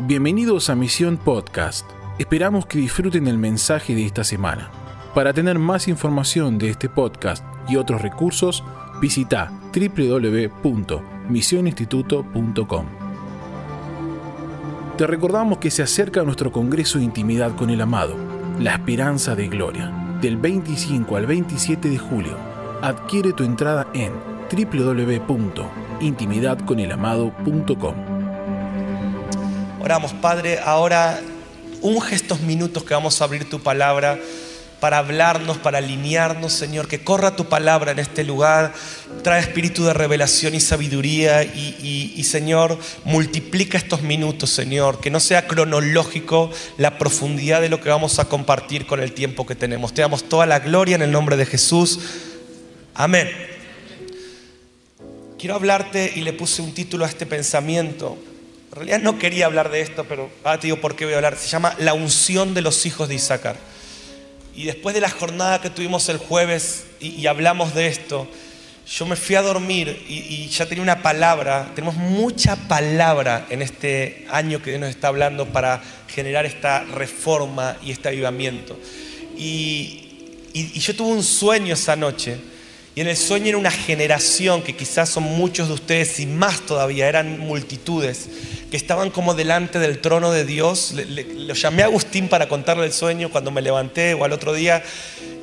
Bienvenidos a Misión Podcast. Esperamos que disfruten el mensaje de esta semana. Para tener más información de este podcast y otros recursos, visita www.misioninstituto.com. Te recordamos que se acerca nuestro Congreso de Intimidad con el Amado, la esperanza de gloria, del 25 al 27 de julio. Adquiere tu entrada en www.intimidadconelamado.com. Oramos, Padre, ahora unge estos minutos que vamos a abrir tu palabra para hablarnos, para alinearnos, Señor, que corra tu palabra en este lugar, trae espíritu de revelación y sabiduría y, y, Señor, multiplica estos minutos, Señor, que no sea cronológico la profundidad de lo que vamos a compartir con el tiempo que tenemos. Te damos toda la gloria en el nombre de Jesús. Amén. Quiero hablarte y le puse un título a este pensamiento en realidad no quería hablar de esto, pero ahora te digo por qué voy a hablar. Se llama La unción de los hijos de Isaacar. Y después de la jornada que tuvimos el jueves y, hablamos de esto, yo me fui a dormir y, ya tenía una palabra. Tenemos mucha palabra en este año que Dios nos está hablando para generar esta reforma y este avivamiento. y yo tuve un sueño esa noche y en el sueño era una generación que quizás son muchos de ustedes y más todavía, eran multitudes, que estaban como delante del trono de Dios. lo llamé a Agustín para contarle el sueño cuando me levanté o al otro día.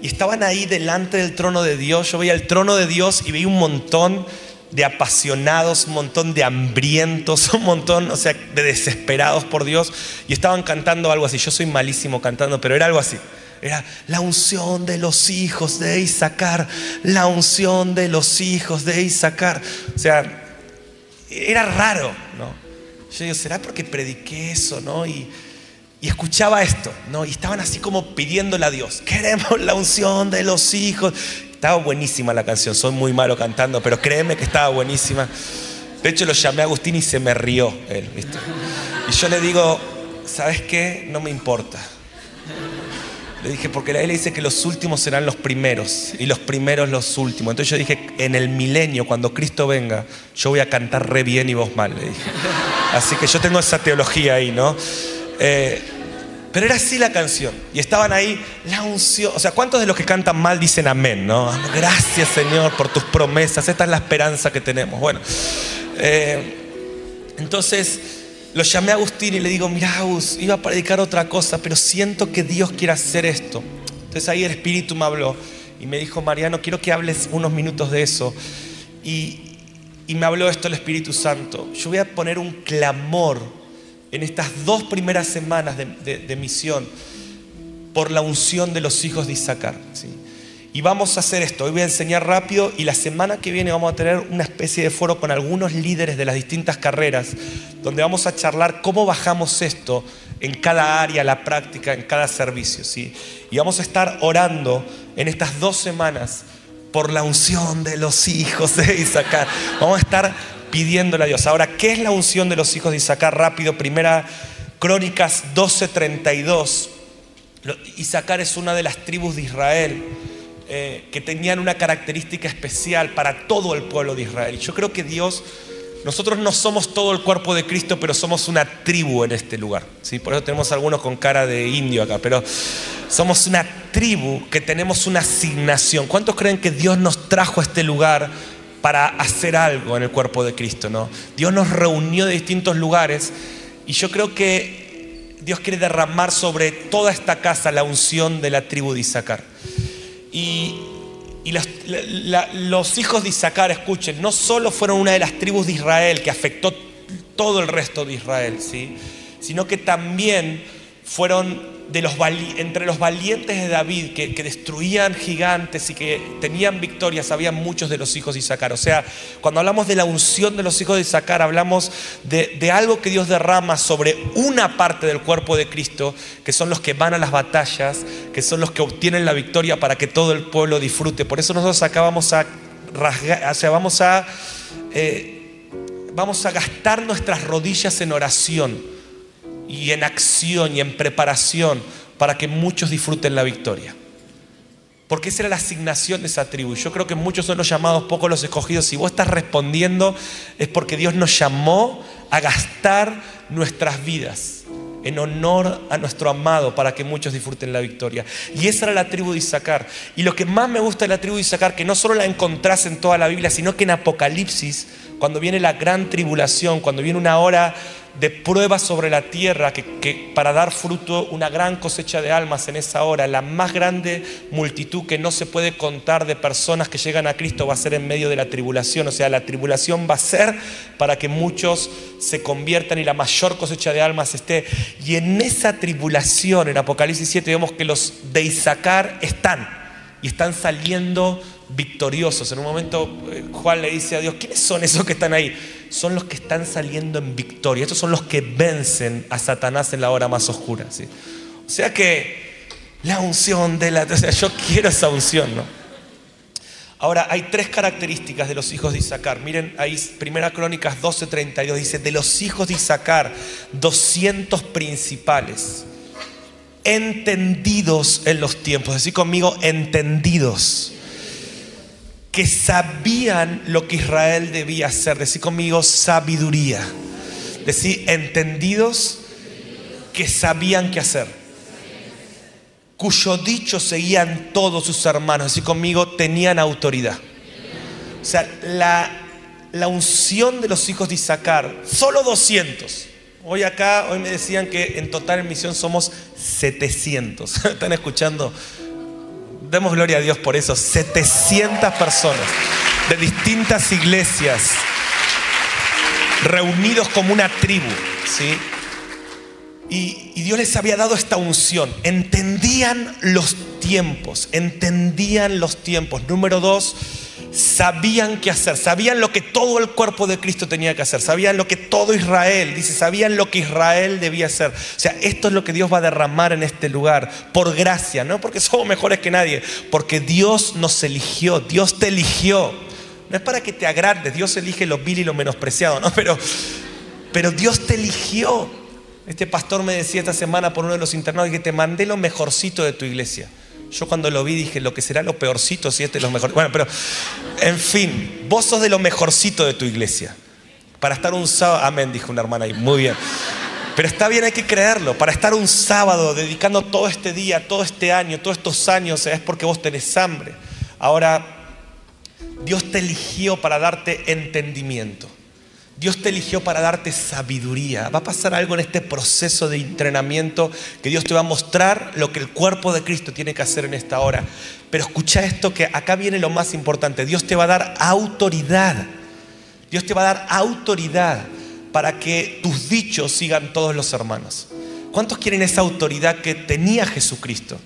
Y estaban ahí delante del trono de Dios. Yo veía el trono de Dios y veía un montón de apasionados, un montón de hambrientos, un montón, o sea, de desesperados por Dios. Y estaban cantando algo así. Yo soy malísimo cantando, pero era algo así. Era la unción de los hijos de Isaacar, la unción de los hijos de Isaacar. O sea, era raro, ¿no? Yo digo, ¿será porque prediqué eso, no? Y, y escuchaba esto, ¿no? Y estaban así como pidiéndole a Dios, queremos la unción de los hijos. Estaba buenísima la canción, soy muy malo cantando, pero créeme que estaba buenísima. De hecho, lo llamé a Agustín y se me rió él, ¿viste? Y yo le digo, ¿sabes qué? No me importa. Le dije, porque la Biblia dice que los últimos serán los primeros y los primeros los últimos. Entonces yo dije, en el milenio, cuando Cristo venga, yo voy a cantar re bien y vos mal, le dije. Así que yo tengo esa teología ahí, ¿no? Eh, pero era así la canción. Y estaban ahí la unción. O sea, ¿cuántos de los que cantan mal dicen amén, no? Gracias, Señor, por tus promesas. Esta es la esperanza que tenemos. Bueno, eh, entonces lo llamé a Agustín y le digo, mira Agus, iba a predicar otra cosa, pero siento que Dios quiere hacer esto. Entonces ahí el Espíritu me habló y me dijo, Mariano, quiero que hables unos minutos de eso. Y, me habló esto el Espíritu Santo. Yo voy a poner un clamor en estas dos primeras semanas de, misión por la unción de los hijos de Isaacar. ¿sí? Y vamos a hacer esto. Hoy voy a enseñar rápido y la semana que viene vamos a tener una especie de foro con algunos líderes de las distintas carreras, donde vamos a charlar cómo bajamos esto en cada área, la práctica, en cada servicio. ¿sí? Y vamos a estar orando en estas dos semanas por la unción de los hijos de Isaacar. Vamos a estar pidiéndole a Dios. Ahora, ¿qué es la unción de los hijos de Isaacar? Rápido, primera Crónicas 12:32. Isaacar es una de las tribus de Israel eh, que tenían una característica especial para todo el pueblo de Israel. Yo creo que Dios, nosotros no somos todo el cuerpo de Cristo, pero somos una tribu en este lugar. ¿sí? Por eso tenemos algunos con cara de indio acá, pero somos una tribu que tenemos una asignación. ¿Cuántos creen que Dios nos trajo a este lugar? para hacer algo en el cuerpo de Cristo, ¿no? Dios nos reunió de distintos lugares y yo creo que Dios quiere derramar sobre toda esta casa la unción de la tribu de Isaacar. Y, los, hijos de Isaacar, escuchen, no solo fueron una de las tribus de Israel que afectó todo el resto de Israel, ¿sí? sino que también fueron entre los valientes de David que, destruían gigantes y que tenían victorias, había muchos de los hijos de Isaacar. O sea, cuando hablamos de la unción de los hijos de Isaacar, hablamos de, de algo que Dios derrama sobre una parte del cuerpo de Cristo, que son los que van a las batallas, que son los que obtienen la victoria para que todo el pueblo disfrute. Por eso nosotros acá vamos a rasgar, o sea, vamos a, eh, vamos a gastar nuestras rodillas en oración y en acción y en preparación para que muchos disfruten la victoria. Porque esa era la asignación de esa tribu. Yo creo que muchos son los llamados, pocos los escogidos. Si vos estás respondiendo es porque Dios nos llamó a gastar nuestras vidas en honor a nuestro amado para que muchos disfruten la victoria. Y esa era la tribu de Isaacar. Y lo que más me gusta de la tribu de Isaacar, que no solo la encontrás en toda la Biblia, sino que en Apocalipsis, cuando viene la gran tribulación, cuando viene una hora de pruebas sobre la tierra que, para dar fruto una gran cosecha de almas en esa hora, la más grande multitud que no se puede contar de personas que llegan a Cristo va a ser en medio de la tribulación. O sea, la tribulación va a ser para que muchos se conviertan y la mayor cosecha de almas esté. Y en esa tribulación, en Apocalipsis 7, vemos que los de Isaacar están y están saliendo victoriosos. En un momento eh, Juan le dice a Dios, ¿quiénes son esos que están ahí? Son los que están saliendo en victoria. Estos son los que vencen a Satanás en la hora más oscura. ¿sí? O sea que la unción de la... O sea, yo quiero esa unción, ¿no? Ahora, hay tres características de los hijos de Isaacar. Miren, ahí, Primera Crónicas 12:32 dice, de los hijos de Isaacar, 200 principales, entendidos en los tiempos. Decir conmigo, entendidos que sabían lo que Israel debía hacer. Decir conmigo sabiduría. Decir entendidos que sabían qué hacer. Cuyo dicho seguían todos sus hermanos. Decir conmigo tenían autoridad. O sea, la, la unción de los hijos de Isaacar, solo 200. Hoy acá, hoy me decían que en total en misión somos 700. ¿Están escuchando? Demos gloria a Dios por eso, 700 personas de distintas iglesias reunidos como una tribu, ¿sí? Y, y, Dios les había dado esta unción. Entendían los tiempos, entendían los tiempos. Número dos, sabían qué hacer, sabían lo que todo el cuerpo de Cristo tenía que hacer, sabían lo que todo Israel, dice, sabían lo que Israel debía hacer. O sea, esto es lo que Dios va a derramar en este lugar, por gracia, no porque somos mejores que nadie, porque Dios nos eligió, Dios te eligió. No es para que te agrandes, Dios elige lo vil y lo menospreciado, ¿no? Pero, pero Dios te eligió. Este pastor me decía esta semana por uno de los internados que te mandé lo mejorcito de tu iglesia. Yo cuando lo vi dije, lo que será lo peorcito si este es lo mejor. Bueno, pero en fin, vos sos de lo mejorcito de tu iglesia. Para estar un sábado, amén, dijo una hermana ahí, muy bien. Pero está bien, hay que creerlo. Para estar un sábado dedicando todo este día, todo este año, todos estos años, es porque vos tenés hambre. Ahora, Dios te eligió para darte entendimiento. Dios te eligió para darte sabiduría. Va a pasar algo en este proceso de entrenamiento que Dios te va a mostrar lo que el cuerpo de Cristo tiene que hacer en esta hora. Pero escucha esto que acá viene lo más importante. Dios te va a dar autoridad. Dios te va a dar autoridad para que tus dichos sigan todos los hermanos. ¿Cuántos quieren esa autoridad que tenía Jesucristo?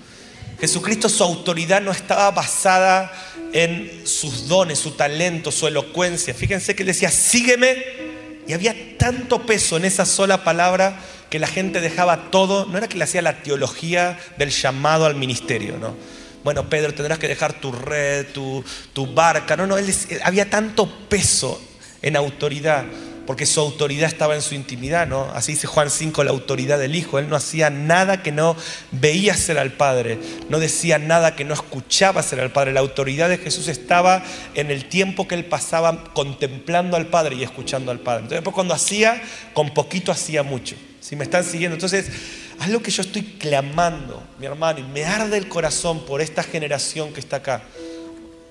Jesucristo, su autoridad no estaba basada en sus dones, su talento, su elocuencia. Fíjense que él decía, sígueme y había tanto peso en esa sola palabra que la gente dejaba todo. No era que le hacía la teología del llamado al ministerio, ¿no? Bueno, Pedro, tendrás que dejar tu red, tu, tu barca. No, no, él, había tanto peso en autoridad porque su autoridad estaba en su intimidad, ¿no? Así dice Juan 5, la autoridad del Hijo. Él no hacía nada que no veía ser al Padre, no decía nada que no escuchaba ser al Padre. La autoridad de Jesús estaba en el tiempo que él pasaba contemplando al Padre y escuchando al Padre. Entonces, después cuando hacía, con poquito hacía mucho. Si me están siguiendo, entonces, haz lo que yo estoy clamando, mi hermano, y me arde el corazón por esta generación que está acá.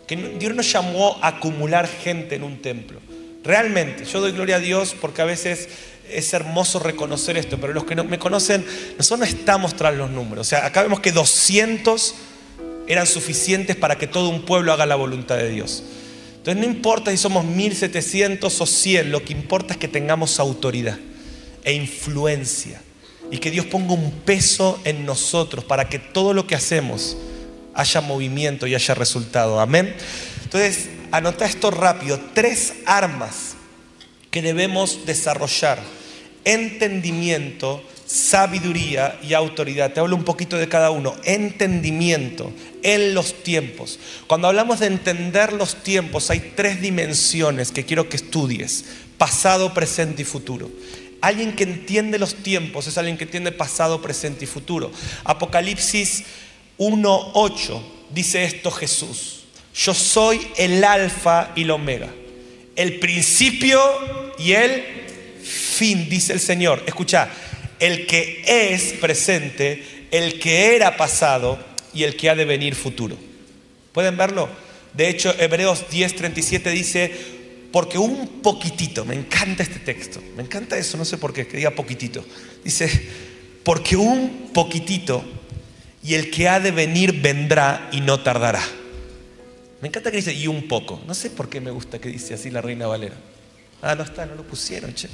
Que Dios nos llamó a acumular gente en un templo. Realmente, yo doy gloria a Dios porque a veces es hermoso reconocer esto, pero los que no me conocen, nosotros no estamos tras los números. O sea, acá vemos que 200 eran suficientes para que todo un pueblo haga la voluntad de Dios. Entonces no importa si somos 1700 o 100, lo que importa es que tengamos autoridad e influencia y que Dios ponga un peso en nosotros para que todo lo que hacemos haya movimiento y haya resultado. Amén. Entonces, anota esto rápido, tres armas que debemos desarrollar. Entendimiento, sabiduría y autoridad. Te hablo un poquito de cada uno. Entendimiento en los tiempos. Cuando hablamos de entender los tiempos, hay tres dimensiones que quiero que estudies. Pasado, presente y futuro. Alguien que entiende los tiempos es alguien que entiende pasado, presente y futuro. Apocalipsis 1.8 dice esto Jesús. Yo soy el alfa y el omega, el principio y el fin, dice el Señor. Escucha, el que es presente, el que era pasado y el que ha de venir futuro. ¿Pueden verlo? De hecho, Hebreos 10:37 dice, porque un poquitito, me encanta este texto, me encanta eso, no sé por qué, que diga poquitito. Dice, porque un poquitito y el que ha de venir vendrá y no tardará. Me encanta que dice y un poco. No sé por qué me gusta que dice así la reina Valera. Ah, no está, no lo pusieron, che.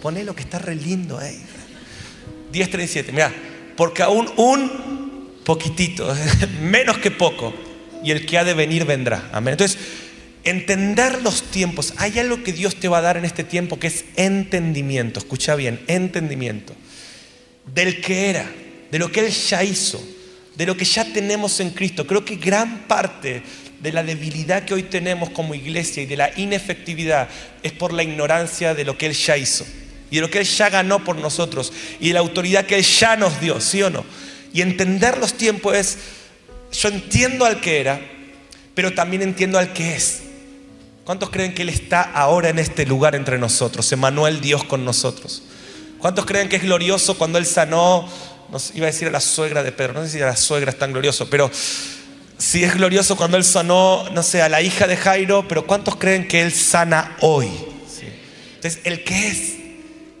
Poné lo que está re lindo ahí. 10.37, mira, porque aún un poquitito, menos que poco, y el que ha de venir vendrá. Amén. Entonces, entender los tiempos. Hay algo que Dios te va a dar en este tiempo que es entendimiento. Escucha bien, entendimiento. Del que era, de lo que Él ya hizo, de lo que ya tenemos en Cristo. Creo que gran parte de la debilidad que hoy tenemos como iglesia y de la inefectividad es por la ignorancia de lo que Él ya hizo y de lo que Él ya ganó por nosotros y de la autoridad que Él ya nos dio, ¿sí o no? Y entender los tiempos es, yo entiendo al que era, pero también entiendo al que es. ¿Cuántos creen que Él está ahora en este lugar entre nosotros? Emanuel Dios con nosotros. ¿Cuántos creen que es glorioso cuando Él sanó? No iba a decir a la suegra de Pedro, no sé si a la suegra es tan glorioso, pero si es glorioso cuando Él sanó, no sé, a la hija de Jairo, pero ¿cuántos creen que Él sana hoy? Entonces, el que es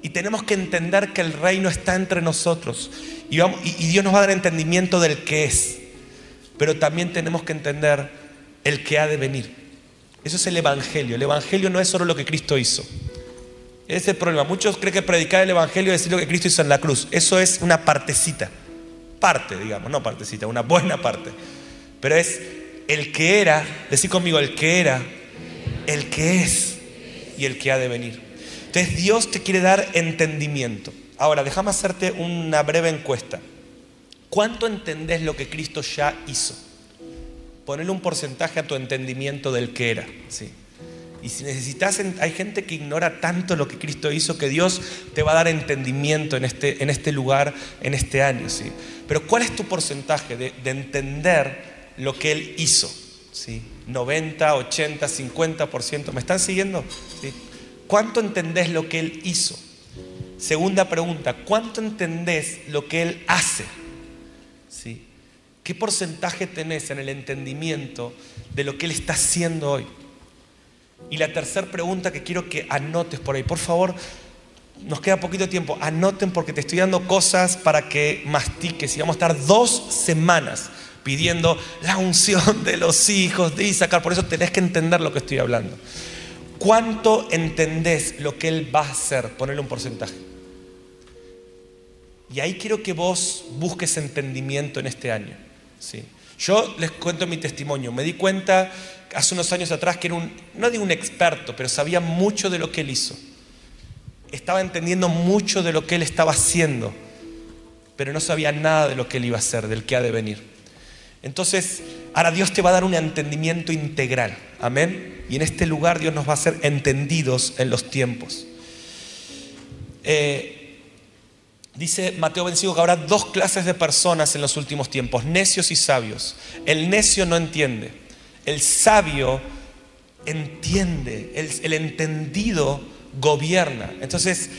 y tenemos que entender que el reino está entre nosotros. Y, Dios nos va a dar entendimiento del que es. Pero también tenemos que entender el que ha de venir. Eso es el Evangelio. El Evangelio no es solo lo que Cristo hizo. Ese es el problema. Muchos creen que predicar el Evangelio es decir lo que Cristo hizo en la cruz. Eso es una partecita. Parte, digamos, no partecita, una buena parte. Pero es el que era, decir conmigo, el que era, el que es y el que ha de venir. Entonces Dios te quiere dar entendimiento. Ahora, déjame hacerte una breve encuesta. ¿Cuánto entendés lo que Cristo ya hizo? Ponle un porcentaje a tu entendimiento del que era. Sí. Y si necesitas, hay gente que ignora tanto lo que Cristo hizo que Dios te va a dar entendimiento en este, en este lugar, en este año. ¿sí? Pero ¿cuál es tu porcentaje de, de entender lo que Él hizo? ¿Sí? 90, 80, 50%. ¿Me están siguiendo? ¿Cuánto entendés lo que Él hizo? Segunda pregunta, ¿cuánto entendés lo que Él hace? ¿Sí? ¿Qué porcentaje tenés en el entendimiento de lo que Él está haciendo hoy? Y la tercera pregunta que quiero que anotes por ahí, por favor, nos queda poquito tiempo, anoten porque te estoy dando cosas para que mastiques y vamos a estar dos semanas pidiendo la unción de los hijos de Isaac, por eso tenés que entender lo que estoy hablando. ¿Cuánto entendés lo que Él va a hacer? Ponerle un porcentaje. Y ahí quiero que vos busques entendimiento en este año. ¿sí? Yo les cuento mi testimonio. Me di cuenta hace unos años atrás que era un, no digo un experto, pero sabía mucho de lo que Él hizo. Estaba entendiendo mucho de lo que Él estaba haciendo, pero no sabía nada de lo que Él iba a hacer, del que ha de venir. Entonces, ahora Dios te va a dar un entendimiento integral. Amén. Y en este lugar Dios nos va a hacer entendidos en los tiempos. Eh, dice Mateo 25 que habrá dos clases de personas en los últimos tiempos, necios y sabios. El necio no entiende, el sabio entiende, el, el entendido gobierna. Entonces,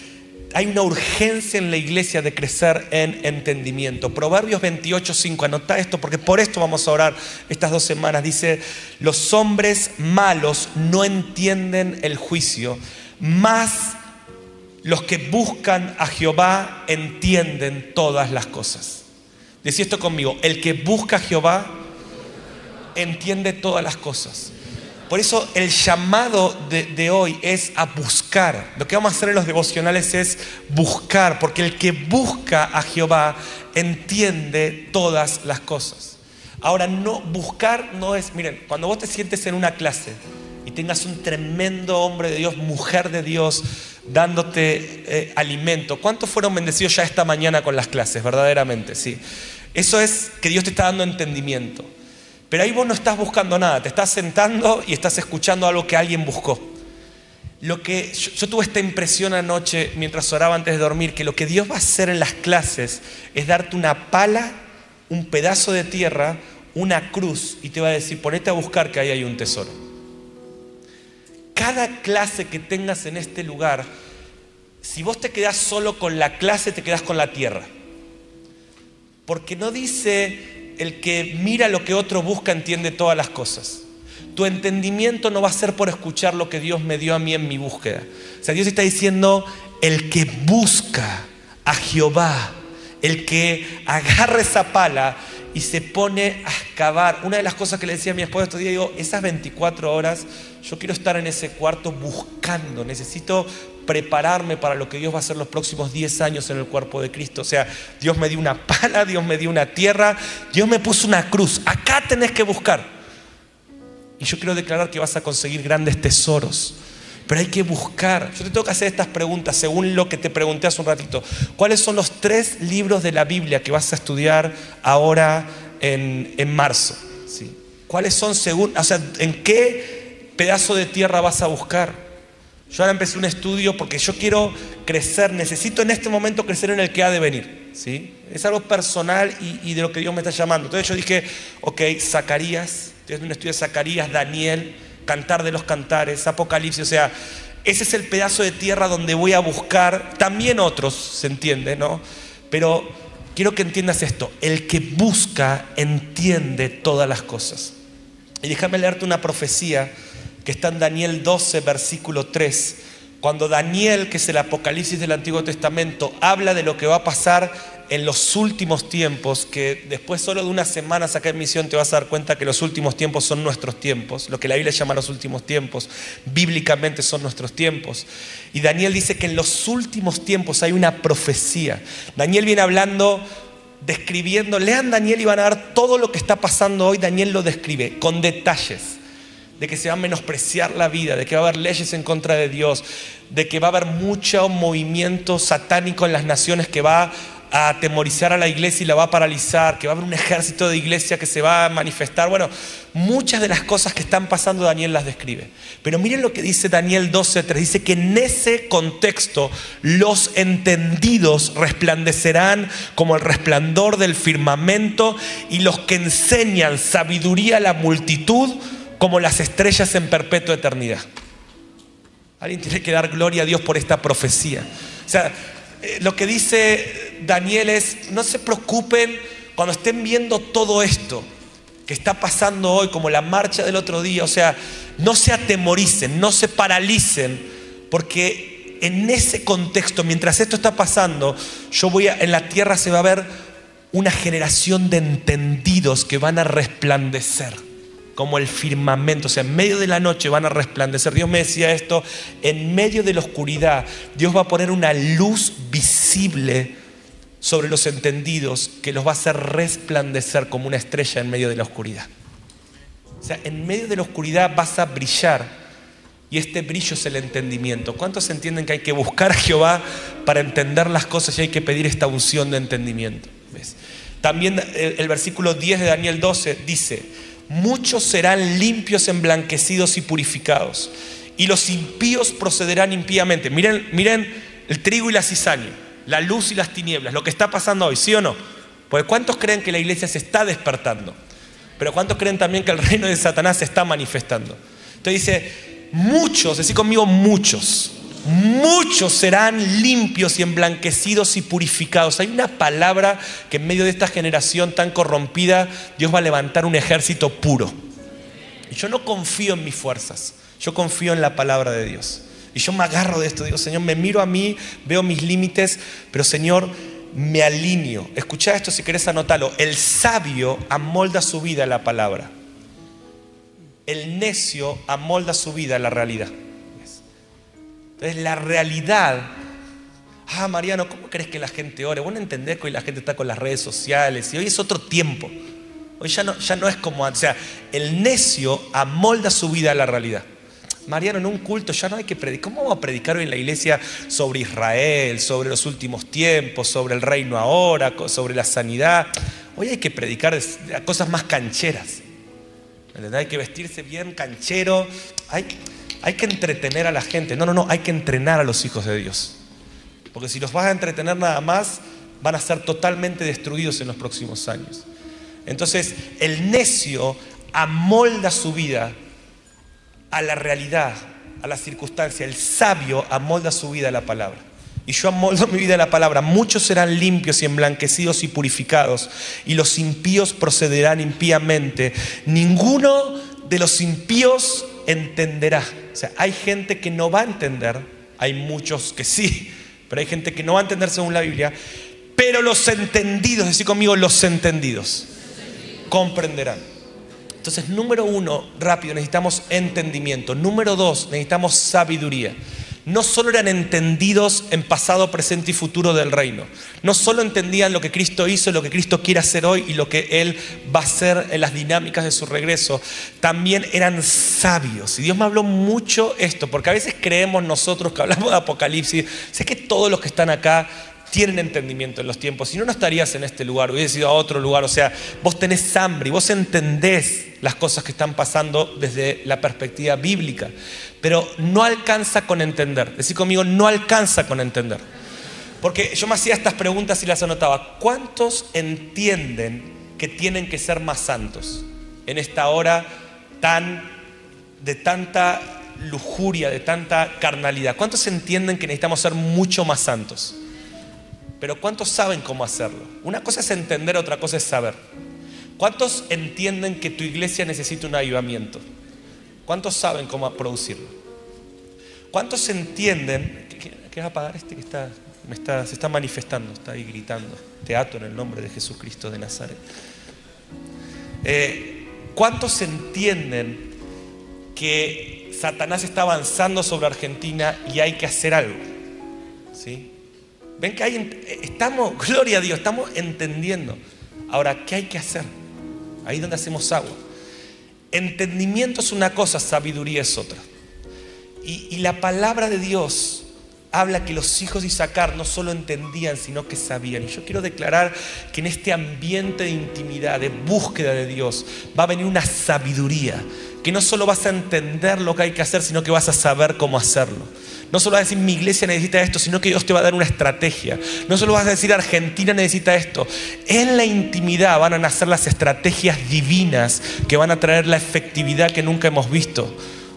hay una urgencia en la iglesia de crecer en entendimiento. Proverbios 28, 5, anota esto porque por esto vamos a orar estas dos semanas. Dice, los hombres malos no entienden el juicio, más los que buscan a Jehová entienden todas las cosas. Decía esto conmigo, el que busca a Jehová entiende todas las cosas. Por eso el llamado de, hoy es a buscar. Lo que vamos a hacer en los devocionales es buscar, porque el que busca a Jehová entiende todas las cosas. Ahora, no buscar no es, miren, cuando vos te sientes en una clase y tengas un tremendo hombre de Dios, mujer de Dios, dándote eh, alimento, ¿cuántos fueron bendecidos ya esta mañana con las clases, verdaderamente? Sí. Eso es que Dios te está dando entendimiento. Pero ahí vos no estás buscando nada, te estás sentando y estás escuchando algo que alguien buscó. Lo que yo, tuve esta impresión anoche mientras oraba antes de dormir, que lo que Dios va a hacer en las clases es darte una pala, un pedazo de tierra, una cruz y te va a decir, ponete a buscar que ahí hay un tesoro. Cada clase que tengas en este lugar si vos te quedás solo con la clase, te quedás con la tierra. Porque no dice el que mira lo que otro busca entiende todas las cosas. Tu entendimiento no va a ser por escuchar lo que Dios me dio a mí en mi búsqueda. O sea, Dios está diciendo, el que busca a Jehová, el que agarra esa pala y se pone a excavar. Una de las cosas que le decía a mi esposa estos días, digo, esas 24 horas, yo quiero estar en ese cuarto buscando, necesito prepararme para lo que Dios va a hacer los próximos 10 años en el cuerpo de Cristo. O sea, Dios me dio una pala, Dios me dio una tierra, Dios me puso una cruz. Acá tenés que buscar. Y yo quiero declarar que vas a conseguir grandes tesoros. Pero hay que buscar. Yo te tengo que hacer estas preguntas según lo que te pregunté hace un ratito. ¿Cuáles son los tres libros de la Biblia que vas a estudiar ahora en, en marzo? ¿Sí? ¿Cuáles son según, o sea, en qué pedazo de tierra vas a buscar? Yo ahora empecé un estudio porque yo quiero crecer, necesito en este momento crecer en el que ha de venir. ¿sí? Es algo personal y, y de lo que Dios me está llamando. Entonces yo dije, ok, Zacarías, estoy un estudio de Zacarías, Daniel, Cantar de los Cantares, Apocalipsis, o sea, ese es el pedazo de tierra donde voy a buscar, también otros, se entiende, ¿no? Pero quiero que entiendas esto, el que busca entiende todas las cosas. Y déjame leerte una profecía que está en Daniel 12, versículo 3. Cuando Daniel, que es el Apocalipsis del Antiguo Testamento, habla de lo que va a pasar en los últimos tiempos, que después solo de unas semanas acá en misión te vas a dar cuenta que los últimos tiempos son nuestros tiempos, lo que la Biblia llama los últimos tiempos, bíblicamente son nuestros tiempos. Y Daniel dice que en los últimos tiempos hay una profecía. Daniel viene hablando, describiendo, lean Daniel y van a ver todo lo que está pasando hoy, Daniel lo describe con detalles de que se va a menospreciar la vida, de que va a haber leyes en contra de Dios, de que va a haber mucho movimiento satánico en las naciones que va a atemorizar a la iglesia y la va a paralizar, que va a haber un ejército de iglesia que se va a manifestar. Bueno, muchas de las cosas que están pasando Daniel las describe. Pero miren lo que dice Daniel 12.3. Dice que en ese contexto los entendidos resplandecerán como el resplandor del firmamento y los que enseñan sabiduría a la multitud como las estrellas en perpetua eternidad. Alguien tiene que dar gloria a Dios por esta profecía. O sea, eh, lo que dice Daniel es, no se preocupen cuando estén viendo todo esto que está pasando hoy, como la marcha del otro día, o sea, no se atemoricen, no se paralicen, porque en ese contexto, mientras esto está pasando, yo voy a, en la tierra se va a ver una generación de entendidos que van a resplandecer como el firmamento, o sea, en medio de la noche van a resplandecer. Dios me decía esto, en medio de la oscuridad, Dios va a poner una luz visible sobre los entendidos que los va a hacer resplandecer como una estrella en medio de la oscuridad. O sea, en medio de la oscuridad vas a brillar y este brillo es el entendimiento. ¿Cuántos entienden que hay que buscar a Jehová para entender las cosas y hay que pedir esta unción de entendimiento? También el, el versículo 10 de Daniel 12 dice, muchos serán limpios, emblanquecidos y purificados. Y los impíos procederán impíamente. Miren, miren el trigo y la cizaña, la luz y las tinieblas, lo que está pasando hoy, ¿sí o no? Porque ¿cuántos creen que la iglesia se está despertando? Pero ¿cuántos creen también que el reino de Satanás se está manifestando? Entonces dice, muchos, decir conmigo muchos, muchos serán limpios y emblanquecidos y purificados. Hay una palabra que en medio de esta generación tan corrompida, Dios va a levantar un ejército puro. Yo no confío en mis fuerzas, yo confío en la palabra de Dios. Y yo me agarro de esto, digo, Señor, me miro a mí, veo mis límites, pero Señor, me alineo. Escucha esto si querés anotarlo. El sabio amolda su vida a la palabra. El necio amolda su vida a la realidad. Entonces la realidad, ah Mariano, ¿cómo crees que la gente ore? Bueno, entendés que hoy la gente está con las redes sociales y hoy es otro tiempo. Hoy ya no, ya no es como antes. O sea, el necio amolda su vida a la realidad. Mariano, en un culto ya no hay que predicar. ¿Cómo vamos a predicar hoy en la iglesia sobre Israel, sobre los últimos tiempos, sobre el reino ahora, sobre la sanidad? Hoy hay que predicar cosas más cancheras. Hay que vestirse bien canchero. Hay, hay que entretener a la gente. No, no, no, hay que entrenar a los hijos de Dios. Porque si los vas a entretener nada más, van a ser totalmente destruidos en los próximos años. Entonces, el necio amolda su vida a la realidad, a la circunstancia. El sabio amolda su vida a la palabra. y yo amoldo mi vida a la palabra. Muchos serán limpios y emblanquecidos y purificados, y los impíos procederán impíamente. Ninguno de los impíos entenderá. O sea, hay gente que no va a entender, hay muchos que sí, pero hay gente que no va a entender según la Biblia. Pero los entendidos, decir conmigo, los entendidos, comprenderán. Entonces, número uno, rápido, necesitamos entendimiento. Número dos, necesitamos sabiduría no solo eran entendidos en pasado, presente y futuro del reino. No solo entendían lo que Cristo hizo, lo que Cristo quiere hacer hoy y lo que Él va a hacer en las dinámicas de su regreso. También eran sabios. Y Dios me habló mucho esto, porque a veces creemos nosotros que hablamos de Apocalipsis. Sé que todos los que están acá tienen entendimiento en los tiempos. Si no, no estarías en este lugar, hubieras ido a otro lugar. O sea, vos tenés hambre y vos entendés las cosas que están pasando desde la perspectiva bíblica pero no alcanza con entender. Decir conmigo, no alcanza con entender. Porque yo me hacía estas preguntas y las anotaba. ¿Cuántos entienden que tienen que ser más santos en esta hora tan de tanta lujuria, de tanta carnalidad? ¿Cuántos entienden que necesitamos ser mucho más santos? Pero ¿cuántos saben cómo hacerlo? Una cosa es entender, otra cosa es saber. ¿Cuántos entienden que tu iglesia necesita un avivamiento? ¿Cuántos saben cómo producirlo? ¿Cuántos entienden? ¿Qué a apagar este que está, se está manifestando, está ahí gritando? Teatro en el nombre de Jesucristo de Nazaret. Eh, ¿Cuántos entienden que Satanás está avanzando sobre Argentina y hay que hacer algo? ¿Sí? Ven que hay, estamos, gloria a Dios, estamos entendiendo. Ahora, ¿qué hay que hacer? Ahí donde hacemos agua. Entendimiento es una cosa, sabiduría es otra. Y, la palabra de Dios habla que los hijos de Isaacar no solo entendían, sino que sabían. Y yo quiero declarar que en este ambiente de intimidad, de búsqueda de Dios, va a venir una sabiduría, que no solo vas a entender lo que hay que hacer, sino que vas a saber cómo hacerlo. No solo vas a decir mi iglesia necesita esto, sino que Dios te va a dar una estrategia. No solo vas a decir Argentina necesita esto. En la intimidad van a nacer las estrategias divinas que van a traer la efectividad que nunca hemos visto.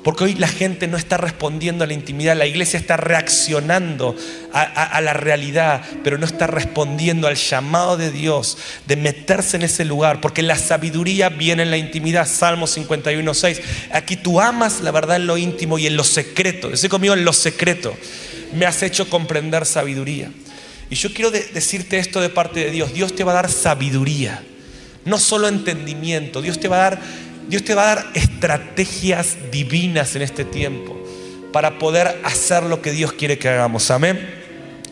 Porque hoy la gente no está respondiendo a la intimidad, la iglesia está reaccionando a, la realidad, pero no está respondiendo al llamado de Dios de meterse en ese lugar, porque la sabiduría viene en la intimidad. Salmo 51.6. Aquí tú amas la verdad en lo íntimo y en lo secreto. Dice conmigo en lo secreto. Me has hecho comprender sabiduría. Y yo quiero decirte esto de parte de Dios. Dios te va a dar sabiduría, no solo entendimiento. Dios te va a dar Dios te va a dar estrategias divinas en este tiempo para poder hacer lo que Dios quiere que hagamos. Amén.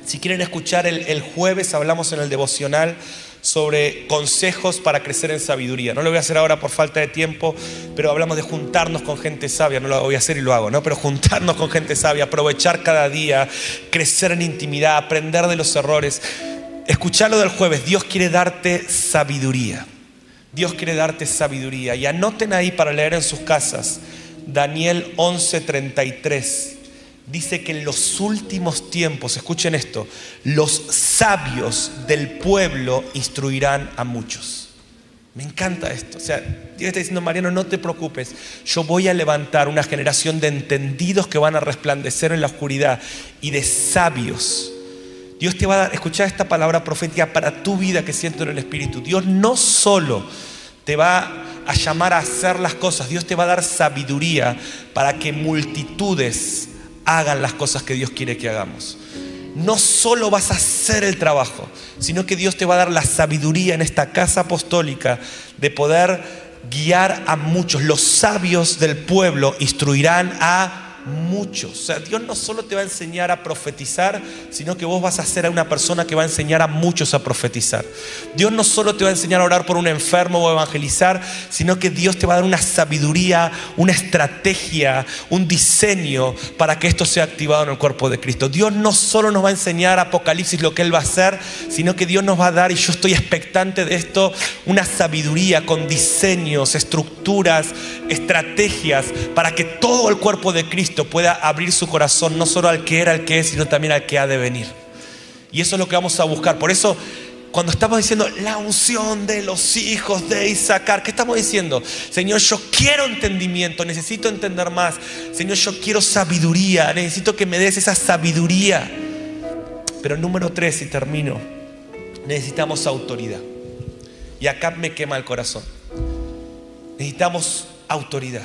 Si quieren escuchar el, jueves, hablamos en el devocional sobre consejos para crecer en sabiduría. No lo voy a hacer ahora por falta de tiempo, pero hablamos de juntarnos con gente sabia. No lo voy a hacer y lo hago, ¿no? Pero juntarnos con gente sabia, aprovechar cada día, crecer en intimidad, aprender de los errores. Escucharlo del jueves. Dios quiere darte sabiduría. Dios quiere darte sabiduría. Y anoten ahí para leer en sus casas, Daniel 11:33. Dice que en los últimos tiempos, escuchen esto, los sabios del pueblo instruirán a muchos. Me encanta esto. O sea, Dios está diciendo, Mariano, no te preocupes. Yo voy a levantar una generación de entendidos que van a resplandecer en la oscuridad y de sabios. Dios te va a dar, escuchar esta palabra profética para tu vida que siento en el Espíritu. Dios no solo te va a llamar a hacer las cosas. Dios te va a dar sabiduría para que multitudes hagan las cosas que Dios quiere que hagamos. No solo vas a hacer el trabajo, sino que Dios te va a dar la sabiduría en esta casa apostólica de poder guiar a muchos. Los sabios del pueblo instruirán a muchos. O sea, Dios no solo te va a enseñar a profetizar, sino que vos vas a ser una persona que va a enseñar a muchos a profetizar. Dios no solo te va a enseñar a orar por un enfermo o evangelizar, sino que Dios te va a dar una sabiduría, una estrategia, un diseño para que esto sea activado en el cuerpo de Cristo. Dios no solo nos va a enseñar Apocalipsis lo que Él va a hacer, sino que Dios nos va a dar, y yo estoy expectante de esto, una sabiduría con diseños, estructuras, estrategias, para que todo el cuerpo de Cristo pueda abrir su corazón no solo al que era, al que es, sino también al que ha de venir. Y eso es lo que vamos a buscar. Por eso, cuando estamos diciendo la unción de los hijos de Isaacar, ¿qué estamos diciendo? Señor, yo quiero entendimiento, necesito entender más. Señor, yo quiero sabiduría, necesito que me des esa sabiduría. Pero número tres, y termino, necesitamos autoridad. Y acá me quema el corazón. Necesitamos autoridad.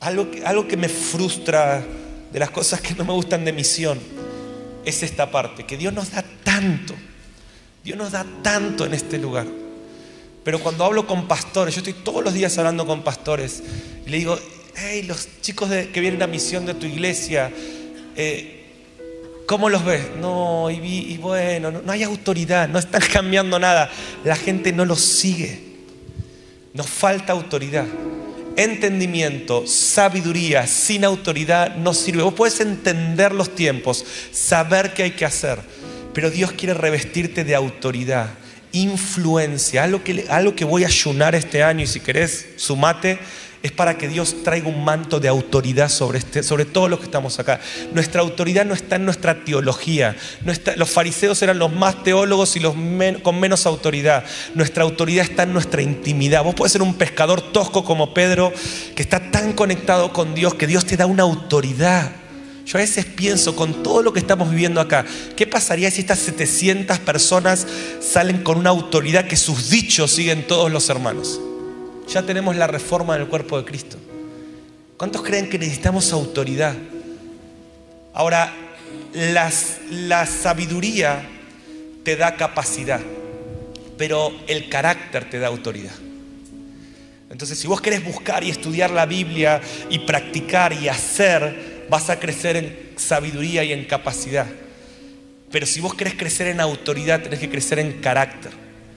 Algo algo que me frustra de las cosas que no me gustan de misión es esta parte, que Dios nos da tanto, Dios nos da tanto en este lugar. Pero cuando hablo con pastores, yo estoy todos los días hablando con pastores y le digo, hey, los chicos que vienen a misión de tu iglesia, eh, ¿cómo los ves? No, y, bueno, no, no hay autoridad, no están cambiando nada. La gente no los sigue. Nos falta autoridad entendimiento, sabiduría, sin autoridad no sirve. Vos puedes entender los tiempos, saber qué hay que hacer, pero Dios quiere revestirte de autoridad, influencia, algo que, algo que voy a ayunar este año y si querés, sumate es para que Dios traiga un manto de autoridad sobre, este, sobre todos los que estamos acá. Nuestra autoridad no está en nuestra teología. los fariseos eran los más teólogos y los con menos autoridad. Nuestra autoridad está en nuestra intimidad. Vos puedes ser un pescador tosco como Pedro, que está tan conectado con Dios, que Dios te da una autoridad. Yo a veces pienso con todo lo que estamos viviendo acá, ¿qué pasaría si estas 700 personas salen con una autoridad que sus dichos siguen todos los hermanos? ya tenemos la reforma del cuerpo de Cristo. ¿Cuántos creen que necesitamos autoridad? Ahora, la sabiduría te da capacidad, pero el carácter te da autoridad. Entonces, si vos querés buscar y estudiar la Biblia y practicar y hacer, vas a crecer en sabiduría y en capacidad. Pero si vos querés crecer en autoridad, tenés que crecer en carácter.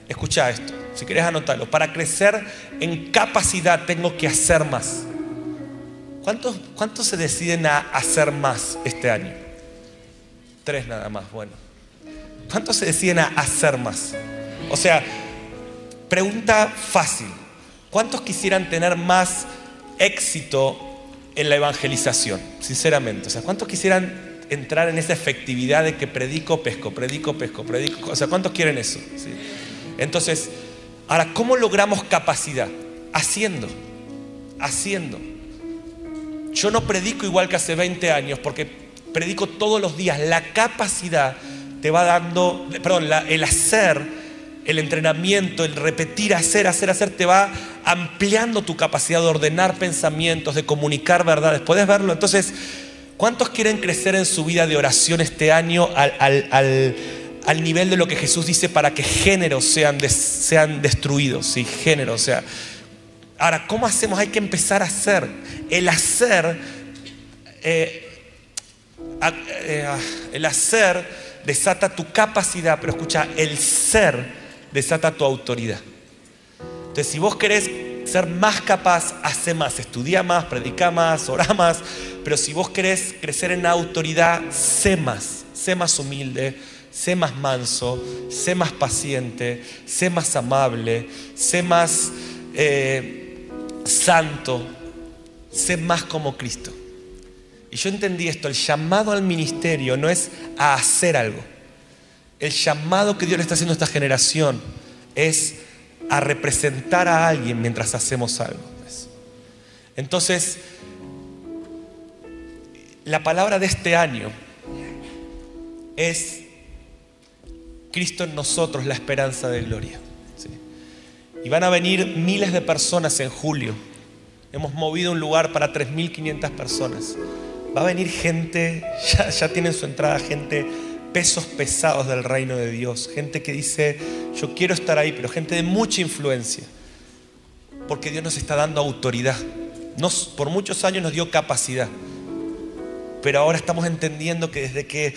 Escucha esto, si querés anotarlo. Para crecer en capacidad tengo que hacer más. ¿Cuántos, ¿Cuántos se deciden a hacer más este año? Tres nada más, bueno. ¿Cuántos se deciden a hacer más? O sea, pregunta fácil. ¿Cuántos quisieran tener más éxito en la evangelización? Sinceramente. O sea, ¿cuántos quisieran entrar en esa efectividad de que predico, pesco, predico, pesco, predico? O sea, ¿cuántos quieren eso? ¿Sí? Entonces, ahora, ¿cómo logramos capacidad? Haciendo, haciendo. Yo no predico igual que hace 20 años porque predico todos los días. La capacidad te va dando, perdón, el hacer, el entrenamiento, el repetir, hacer, hacer, hacer, te va ampliando tu capacidad de ordenar pensamientos, de comunicar verdades. ¿Puedes verlo? Entonces, ¿cuántos quieren crecer en su vida de oración este año al, al al nivel de lo que Jesús dice para que géneros sean, sean destruidos, ¿sí? Géneros, o sea. Ahora, ¿cómo hacemos? Hay que empezar a hacer. El hacer, eh, eh, el hacer desata tu capacidad, pero escucha, el ser desata tu autoridad. Entonces, si vos querés ser más capaz, hace más, estudia más, predica más, ora más, pero si vos querés crecer en autoridad, sé más, sé más humilde, sé más manso, sé más paciente, sé más amable, sé más eh, santo, sé más como Cristo. Y yo entendí esto, el llamado al ministerio no es a hacer algo. El llamado que Dios le está haciendo a esta generación es a representar a alguien mientras hacemos algo. Entonces, la palabra de este año es Cristo en nosotros, la esperanza de gloria. Y van a venir miles de personas en julio. Hemos movido un lugar para 3.500 personas. Va a venir gente, ya, ya tienen su entrada, gente, pesos pesados del reino de Dios. Gente que dice, yo quiero estar ahí, pero gente de mucha influencia. Porque Dios nos está dando autoridad. Por muchos años nos dio capacidad. Pero ahora estamos entendiendo que desde que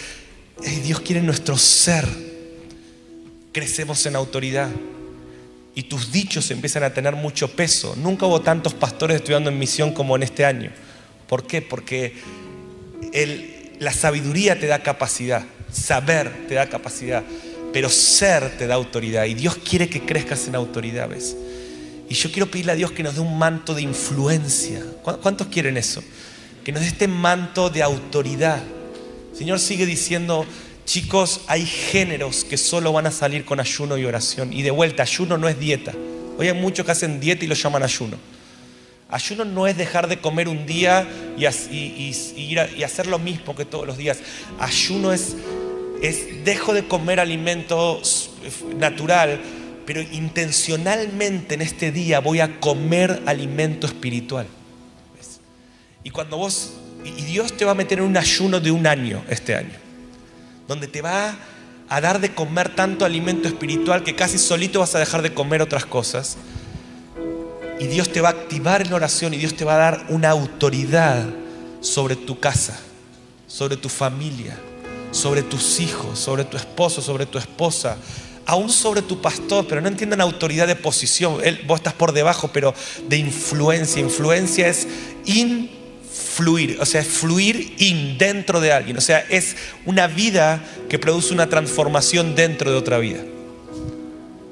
Dios quiere nuestro ser, crecemos en autoridad y tus dichos empiezan a tener mucho peso. Nunca hubo tantos pastores estudiando en misión como en este año. ¿Por qué? Porque la sabiduría te da capacidad, saber te da capacidad, pero ser te da autoridad. Y Dios quiere que crezcas en autoridad, ¿ves? Y yo quiero pedirle a Dios que nos dé un manto de influencia. ¿Cuántos quieren eso? Que nos dé este manto de autoridad. Señor sigue diciendo, Chicos, hay géneros que solo van a salir con ayuno y oración. Y de vuelta, ayuno no es dieta. Hoy hay muchos que hacen dieta y lo llaman ayuno. Ayuno no es dejar de comer un día y, hacer lo mismo que todos los días. Ayuno es, es dejo de comer alimento natural, pero intencionalmente en este día voy a comer alimento espiritual. Y cuando vos, y Dios te va a meter en un ayuno de un año este año, donde te va a dar de comer tanto alimento espiritual que casi solito vas a dejar de comer otras cosas. Y Dios te va a activar en oración y Dios te va a dar una autoridad sobre tu casa, sobre tu familia, sobre tus hijos, sobre tu esposo, sobre tu esposa, aún sobre tu pastor, pero no entiendan autoridad de posición. Él, vos estás por debajo, pero de influencia. Influencia es influir, o sea, es fluir in dentro de alguien. O sea, es una vida que produce una transformación dentro de otra vida.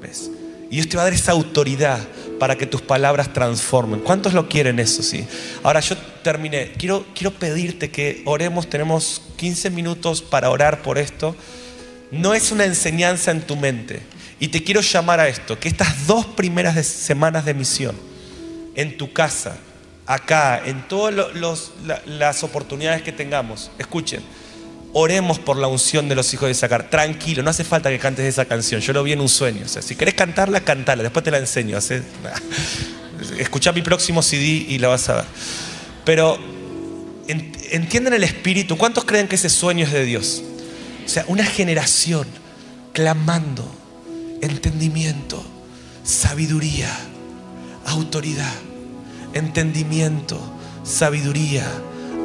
¿Ves? Y Dios te va a dar esa autoridad para que tus palabras transformen. ¿Cuántos lo quieren eso? Sí. Ahora yo terminé. Quiero, quiero pedirte que oremos. Tenemos 15 minutos para orar por esto. No es una enseñanza en tu mente. Y te quiero llamar a esto, que estas dos primeras semanas de misión, en tu casa, acá, en todas las oportunidades que tengamos, escuchen, oremos por la unción de los hijos de Isaacar. Tranquilo, no hace falta que cantes esa canción. Yo lo vi en un sueño. O sea, si querés cantarla, cantala. Después te la enseño. Escucha mi próximo CD y la vas a ver. Pero entienden el espíritu. ¿Cuántos creen que ese sueño es de Dios? O sea, una generación clamando entendimiento, sabiduría, autoridad. Entendimiento, sabiduría,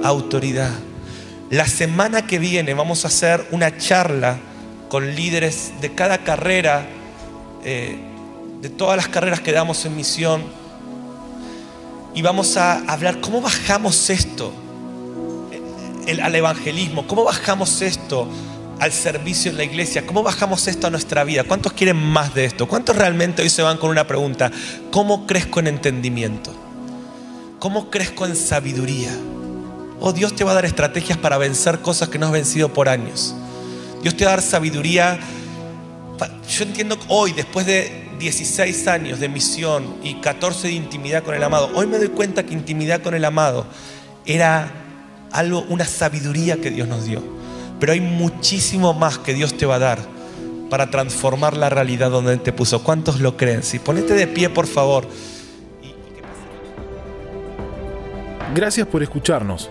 autoridad. La semana que viene vamos a hacer una charla con líderes de cada carrera, eh, de todas las carreras que damos en misión. Y vamos a hablar cómo bajamos esto al evangelismo, cómo bajamos esto al servicio en la iglesia, cómo bajamos esto a nuestra vida. ¿Cuántos quieren más de esto? ¿Cuántos realmente hoy se van con una pregunta? ¿Cómo crezco en entendimiento? ¿Cómo crezco en sabiduría? Oh, Dios te va a dar estrategias para vencer cosas que no has vencido por años. Dios te va a dar sabiduría. Yo entiendo hoy, después de 16 años de misión y 14 de intimidad con el amado, hoy me doy cuenta que intimidad con el amado era algo, una sabiduría que Dios nos dio. Pero hay muchísimo más que Dios te va a dar para transformar la realidad donde Él te puso. ¿Cuántos lo creen? Si ponete de pie, por favor. Gracias por escucharnos.